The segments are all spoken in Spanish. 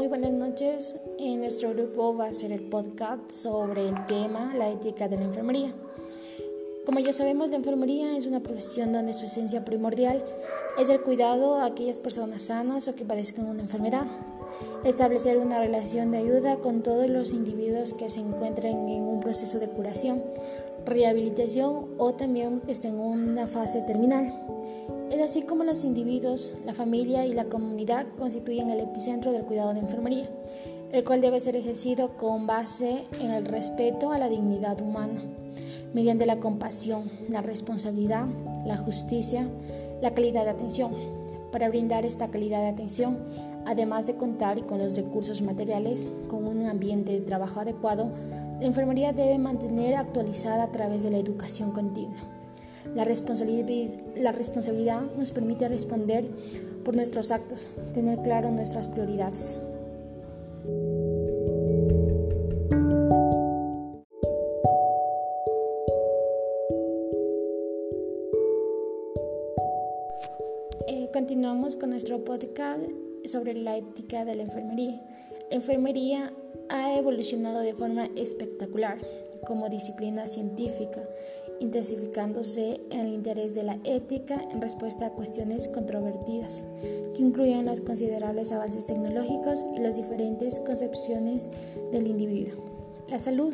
Muy buenas noches. En nuestro grupo va a ser el podcast sobre el tema la ética de la enfermería. Como ya sabemos, la enfermería es una profesión donde su esencia primordial es el cuidado a aquellas personas sanas o que padezcan una enfermedad. Establecer una relación de ayuda con todos los individuos que se encuentran en un proceso de curación, rehabilitación o también estén en una fase terminal. Es así como los individuos, la familia y la comunidad constituyen el epicentro del cuidado de enfermería, el cual debe ser ejercido con base en el respeto a la dignidad humana, mediante la compasión, la responsabilidad, la justicia, la calidad de atención. Para brindar esta calidad de atención, además de contar con los recursos materiales, con un ambiente de trabajo adecuado, la enfermería debe mantener actualizada a través de la educación continua. La responsabilidad, nos permite responder por nuestros actos, tener claro nuestras prioridades. Eh, continuamos con nuestro podcast sobre la ética de la enfermería. Enfermería ha evolucionado de forma espectacular como disciplina científica, intensificándose en el interés de la ética en respuesta a cuestiones controvertidas, que incluyen los considerables avances tecnológicos y las diferentes concepciones del individuo. La salud,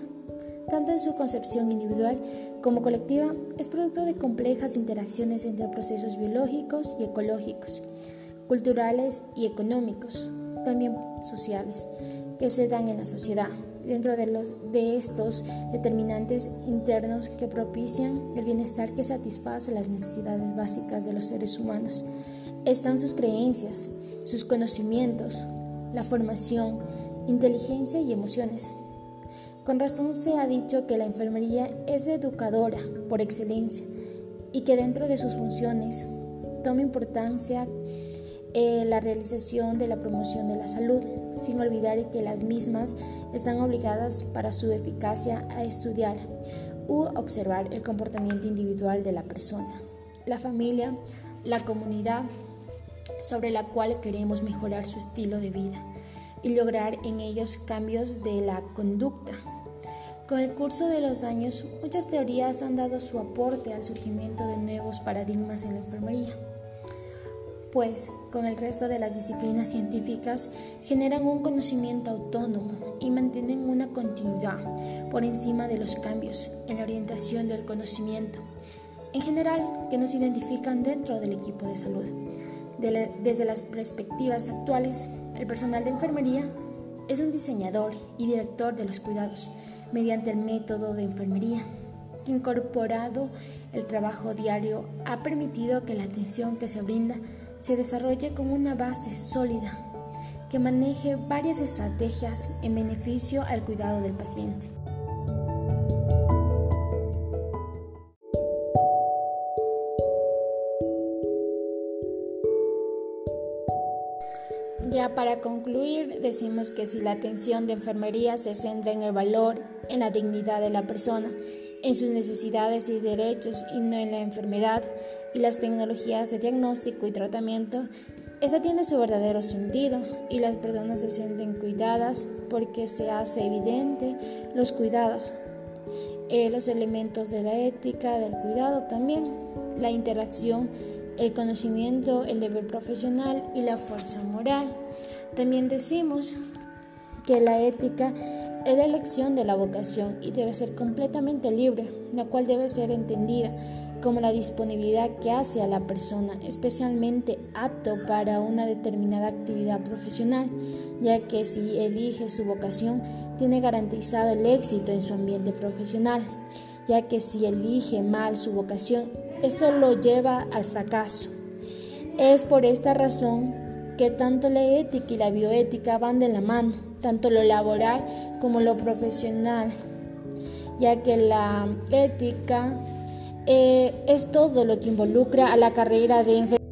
tanto en su concepción individual como colectiva, es producto de complejas interacciones entre procesos biológicos y ecológicos, culturales y económicos, también sociales, que se dan en la sociedad dentro de, los, de estos determinantes internos que propician el bienestar que satisface las necesidades básicas de los seres humanos. Están sus creencias, sus conocimientos, la formación, inteligencia y emociones. Con razón se ha dicho que la enfermería es educadora por excelencia y que dentro de sus funciones toma importancia eh, la realización de la promoción de la salud, sin olvidar que las mismas están obligadas para su eficacia a estudiar u observar el comportamiento individual de la persona, la familia, la comunidad sobre la cual queremos mejorar su estilo de vida y lograr en ellos cambios de la conducta. Con el curso de los años, muchas teorías han dado su aporte al surgimiento de nuevos paradigmas en la enfermería pues con el resto de las disciplinas científicas generan un conocimiento autónomo y mantienen una continuidad por encima de los cambios en la orientación del conocimiento, en general que nos identifican dentro del equipo de salud. desde las perspectivas actuales, el personal de enfermería es un diseñador y director de los cuidados mediante el método de enfermería incorporado el trabajo diario ha permitido que la atención que se brinda se desarrolle con una base sólida que maneje varias estrategias en beneficio al cuidado del paciente. Ya para concluir, decimos que si la atención de enfermería se centra en el valor, en la dignidad de la persona, en sus necesidades y derechos y no en la enfermedad y las tecnologías de diagnóstico y tratamiento, esa tiene su verdadero sentido y las personas se sienten cuidadas porque se hace evidente los cuidados, eh, los elementos de la ética, del cuidado también, la interacción, el conocimiento, el deber profesional y la fuerza moral. También decimos que la ética es la elección de la vocación y debe ser completamente libre, la cual debe ser entendida como la disponibilidad que hace a la persona especialmente apto para una determinada actividad profesional, ya que si elige su vocación tiene garantizado el éxito en su ambiente profesional, ya que si elige mal su vocación, esto lo lleva al fracaso. Es por esta razón que tanto la ética y la bioética van de la mano tanto lo laboral como lo profesional, ya que la ética eh, es todo lo que involucra a la carrera de enfermería.